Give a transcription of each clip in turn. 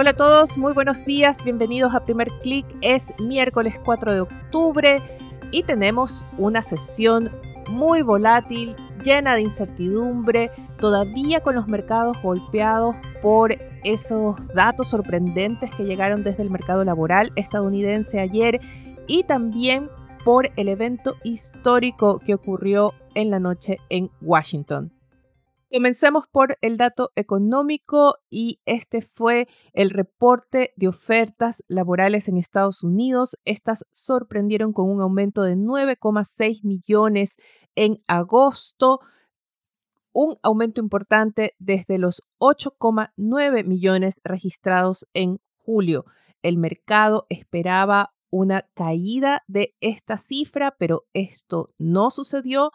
Hola a todos, muy buenos días, bienvenidos a Primer Click. Es miércoles 4 de octubre y tenemos una sesión muy volátil, llena de incertidumbre, todavía con los mercados golpeados por esos datos sorprendentes que llegaron desde el mercado laboral estadounidense ayer y también por el evento histórico que ocurrió en la noche en Washington. Comencemos por el dato económico y este fue el reporte de ofertas laborales en Estados Unidos. Estas sorprendieron con un aumento de 9,6 millones en agosto, un aumento importante desde los 8,9 millones registrados en julio. El mercado esperaba una caída de esta cifra, pero esto no sucedió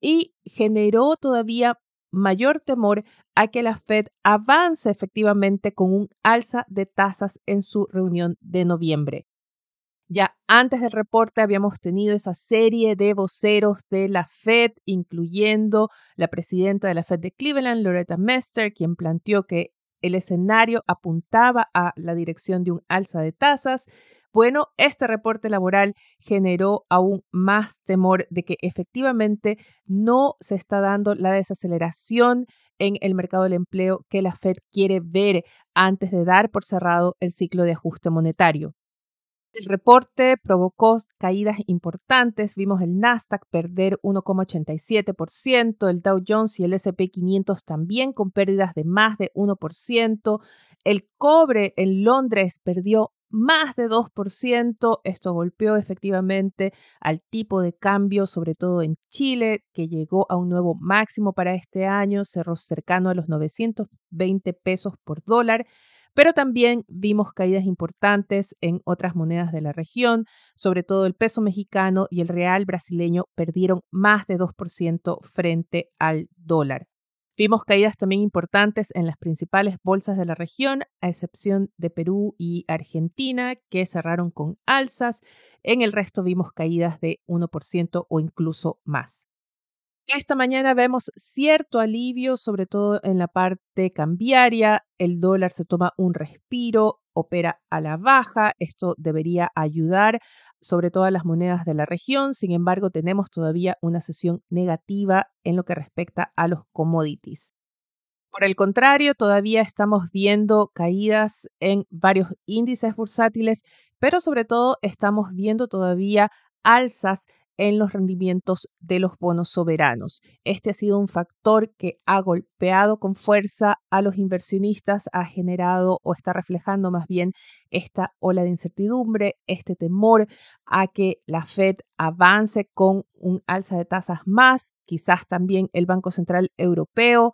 y generó todavía mayor temor a que la Fed avance efectivamente con un alza de tasas en su reunión de noviembre. Ya antes del reporte habíamos tenido esa serie de voceros de la Fed, incluyendo la presidenta de la Fed de Cleveland, Loretta Mester, quien planteó que el escenario apuntaba a la dirección de un alza de tasas. Bueno, este reporte laboral generó aún más temor de que efectivamente no se está dando la desaceleración en el mercado del empleo que la Fed quiere ver antes de dar por cerrado el ciclo de ajuste monetario. El reporte provocó caídas importantes. Vimos el Nasdaq perder 1,87%, el Dow Jones y el SP 500 también con pérdidas de más de 1%. El cobre en Londres perdió más de 2%. Esto golpeó efectivamente al tipo de cambio, sobre todo en Chile, que llegó a un nuevo máximo para este año, cerró cercano a los 920 pesos por dólar. Pero también vimos caídas importantes en otras monedas de la región, sobre todo el peso mexicano y el real brasileño perdieron más de 2% frente al dólar. Vimos caídas también importantes en las principales bolsas de la región, a excepción de Perú y Argentina, que cerraron con alzas. En el resto vimos caídas de 1% o incluso más. Esta mañana vemos cierto alivio, sobre todo en la parte cambiaria. El dólar se toma un respiro, opera a la baja. Esto debería ayudar sobre todo a las monedas de la región. Sin embargo, tenemos todavía una sesión negativa en lo que respecta a los commodities. Por el contrario, todavía estamos viendo caídas en varios índices bursátiles, pero sobre todo estamos viendo todavía alzas en los rendimientos de los bonos soberanos. Este ha sido un factor que ha golpeado con fuerza a los inversionistas, ha generado o está reflejando más bien esta ola de incertidumbre, este temor a que la Fed avance con un alza de tasas más, quizás también el Banco Central Europeo.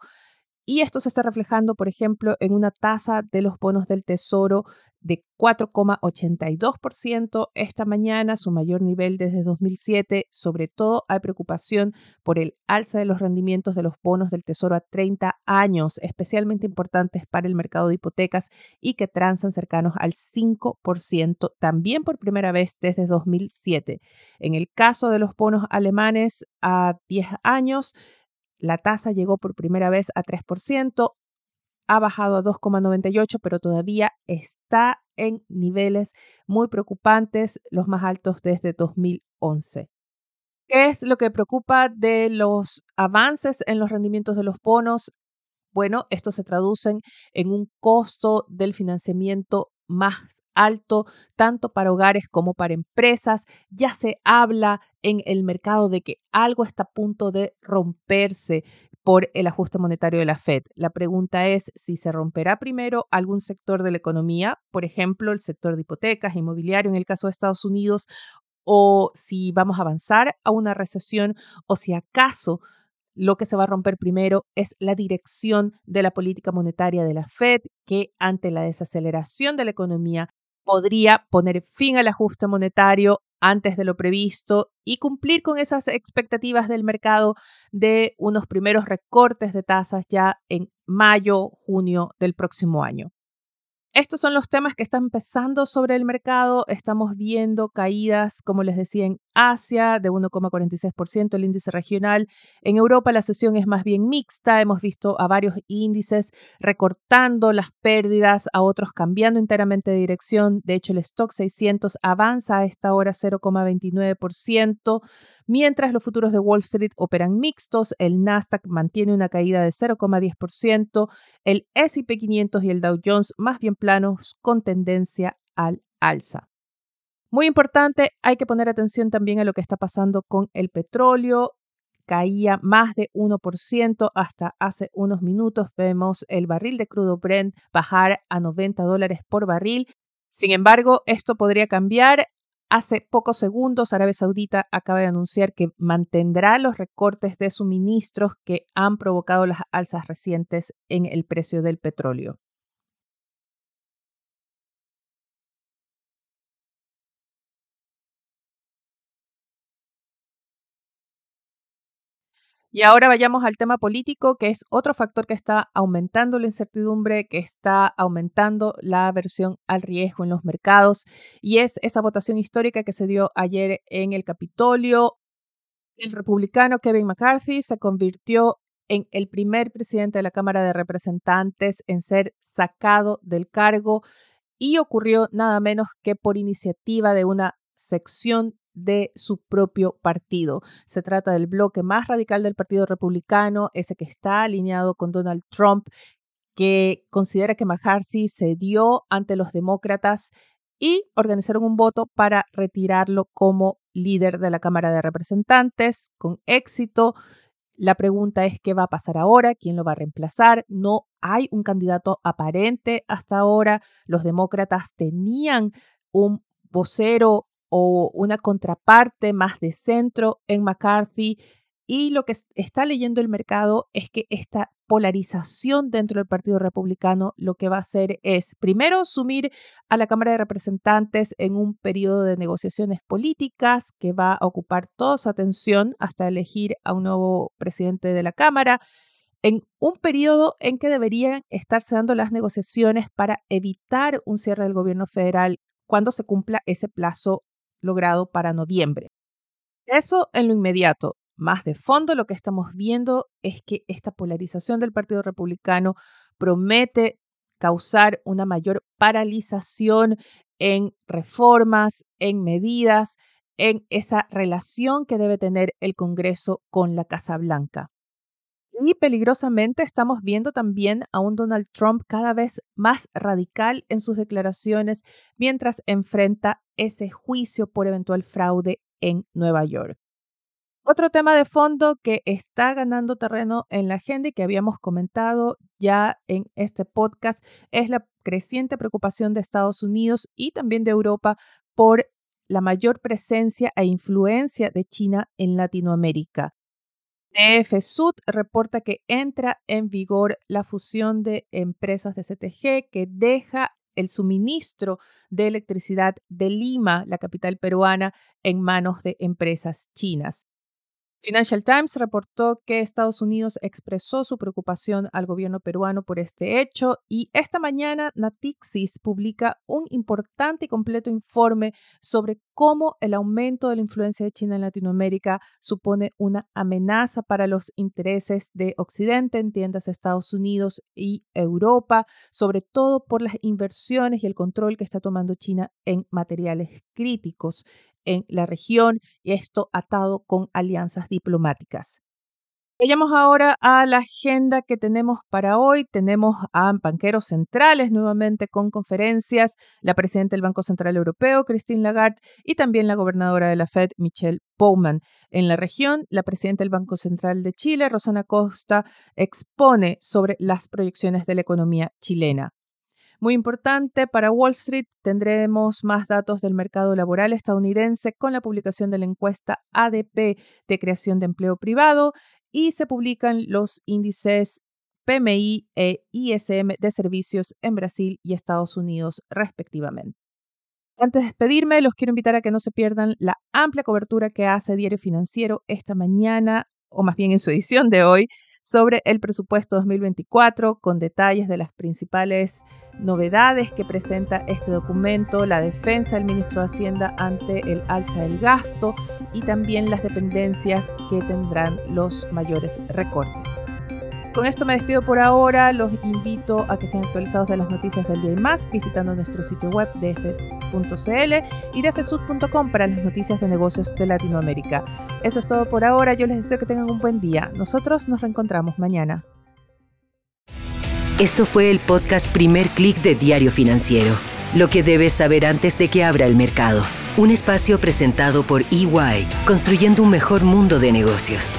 Y esto se está reflejando, por ejemplo, en una tasa de los bonos del Tesoro de 4,82% esta mañana, su mayor nivel desde 2007. Sobre todo hay preocupación por el alza de los rendimientos de los bonos del Tesoro a 30 años, especialmente importantes para el mercado de hipotecas y que transan cercanos al 5%, también por primera vez desde 2007. En el caso de los bonos alemanes a 10 años, la tasa llegó por primera vez a 3%, ha bajado a 2,98, pero todavía está en niveles muy preocupantes, los más altos desde 2011. ¿Qué es lo que preocupa de los avances en los rendimientos de los bonos? Bueno, esto se traducen en un costo del financiamiento más alto, tanto para hogares como para empresas. Ya se habla en el mercado de que algo está a punto de romperse por el ajuste monetario de la Fed. La pregunta es si se romperá primero algún sector de la economía, por ejemplo, el sector de hipotecas, inmobiliario en el caso de Estados Unidos, o si vamos a avanzar a una recesión, o si acaso lo que se va a romper primero es la dirección de la política monetaria de la Fed, que ante la desaceleración de la economía podría poner fin al ajuste monetario antes de lo previsto y cumplir con esas expectativas del mercado de unos primeros recortes de tasas ya en mayo, junio del próximo año. Estos son los temas que están empezando sobre el mercado. Estamos viendo caídas, como les decía, en Asia de 1,46% el índice regional. En Europa la sesión es más bien mixta. Hemos visto a varios índices recortando las pérdidas, a otros cambiando enteramente de dirección. De hecho, el stock 600 avanza a esta hora 0,29%, mientras los futuros de Wall Street operan mixtos. El Nasdaq mantiene una caída de 0,10%. El S&P 500 y el Dow Jones más bien planos con tendencia al alza. Muy importante, hay que poner atención también a lo que está pasando con el petróleo. Caía más de 1% hasta hace unos minutos. Vemos el barril de crudo Brent bajar a 90 dólares por barril. Sin embargo, esto podría cambiar. Hace pocos segundos, Arabia Saudita acaba de anunciar que mantendrá los recortes de suministros que han provocado las alzas recientes en el precio del petróleo. Y ahora vayamos al tema político, que es otro factor que está aumentando la incertidumbre, que está aumentando la aversión al riesgo en los mercados, y es esa votación histórica que se dio ayer en el Capitolio. El republicano Kevin McCarthy se convirtió en el primer presidente de la Cámara de Representantes en ser sacado del cargo y ocurrió nada menos que por iniciativa de una sección de su propio partido. Se trata del bloque más radical del Partido Republicano, ese que está alineado con Donald Trump, que considera que McCarthy cedió ante los demócratas y organizaron un voto para retirarlo como líder de la Cámara de Representantes con éxito. La pregunta es qué va a pasar ahora, quién lo va a reemplazar. No hay un candidato aparente hasta ahora. Los demócratas tenían un vocero o una contraparte más de centro en McCarthy. Y lo que está leyendo el mercado es que esta polarización dentro del Partido Republicano lo que va a hacer es, primero, sumir a la Cámara de Representantes en un periodo de negociaciones políticas que va a ocupar toda su atención hasta elegir a un nuevo presidente de la Cámara, en un periodo en que deberían estarse dando las negociaciones para evitar un cierre del gobierno federal cuando se cumpla ese plazo logrado para noviembre. Eso en lo inmediato. Más de fondo, lo que estamos viendo es que esta polarización del Partido Republicano promete causar una mayor paralización en reformas, en medidas, en esa relación que debe tener el Congreso con la Casa Blanca. Y peligrosamente estamos viendo también a un Donald Trump cada vez más radical en sus declaraciones mientras enfrenta ese juicio por eventual fraude en Nueva York. Otro tema de fondo que está ganando terreno en la agenda y que habíamos comentado ya en este podcast es la creciente preocupación de Estados Unidos y también de Europa por la mayor presencia e influencia de China en Latinoamérica. DF reporta que entra en vigor la fusión de empresas de CTG que deja el suministro de electricidad de Lima, la capital peruana, en manos de empresas chinas. Financial Times reportó que Estados Unidos expresó su preocupación al gobierno peruano por este hecho y esta mañana Natixis publica un importante y completo informe sobre cómo el aumento de la influencia de China en Latinoamérica supone una amenaza para los intereses de Occidente, en tiendas Estados Unidos y Europa, sobre todo por las inversiones y el control que está tomando China en materiales críticos en la región y esto atado con alianzas diplomáticas. Vayamos ahora a la agenda que tenemos para hoy. Tenemos a banqueros centrales nuevamente con conferencias, la presidenta del Banco Central Europeo, Christine Lagarde, y también la gobernadora de la Fed, Michelle Bowman. En la región, la presidenta del Banco Central de Chile, Rosana Costa, expone sobre las proyecciones de la economía chilena. Muy importante para Wall Street, tendremos más datos del mercado laboral estadounidense con la publicación de la encuesta ADP de creación de empleo privado y se publican los índices PMI e ISM de servicios en Brasil y Estados Unidos respectivamente. Antes de despedirme, los quiero invitar a que no se pierdan la amplia cobertura que hace Diario Financiero esta mañana, o más bien en su edición de hoy, sobre el presupuesto 2024 con detalles de las principales novedades que presenta este documento, la defensa del ministro de Hacienda ante el alza del gasto y también las dependencias que tendrán los mayores recortes. Con esto me despido por ahora. Los invito a que sean actualizados de las noticias del día y más visitando nuestro sitio web dfs.cl y dfsud.com para las noticias de negocios de Latinoamérica. Eso es todo por ahora. Yo les deseo que tengan un buen día. Nosotros nos reencontramos mañana. Esto fue el podcast Primer Click de Diario Financiero. Lo que debes saber antes de que abra el mercado. Un espacio presentado por EY, construyendo un mejor mundo de negocios.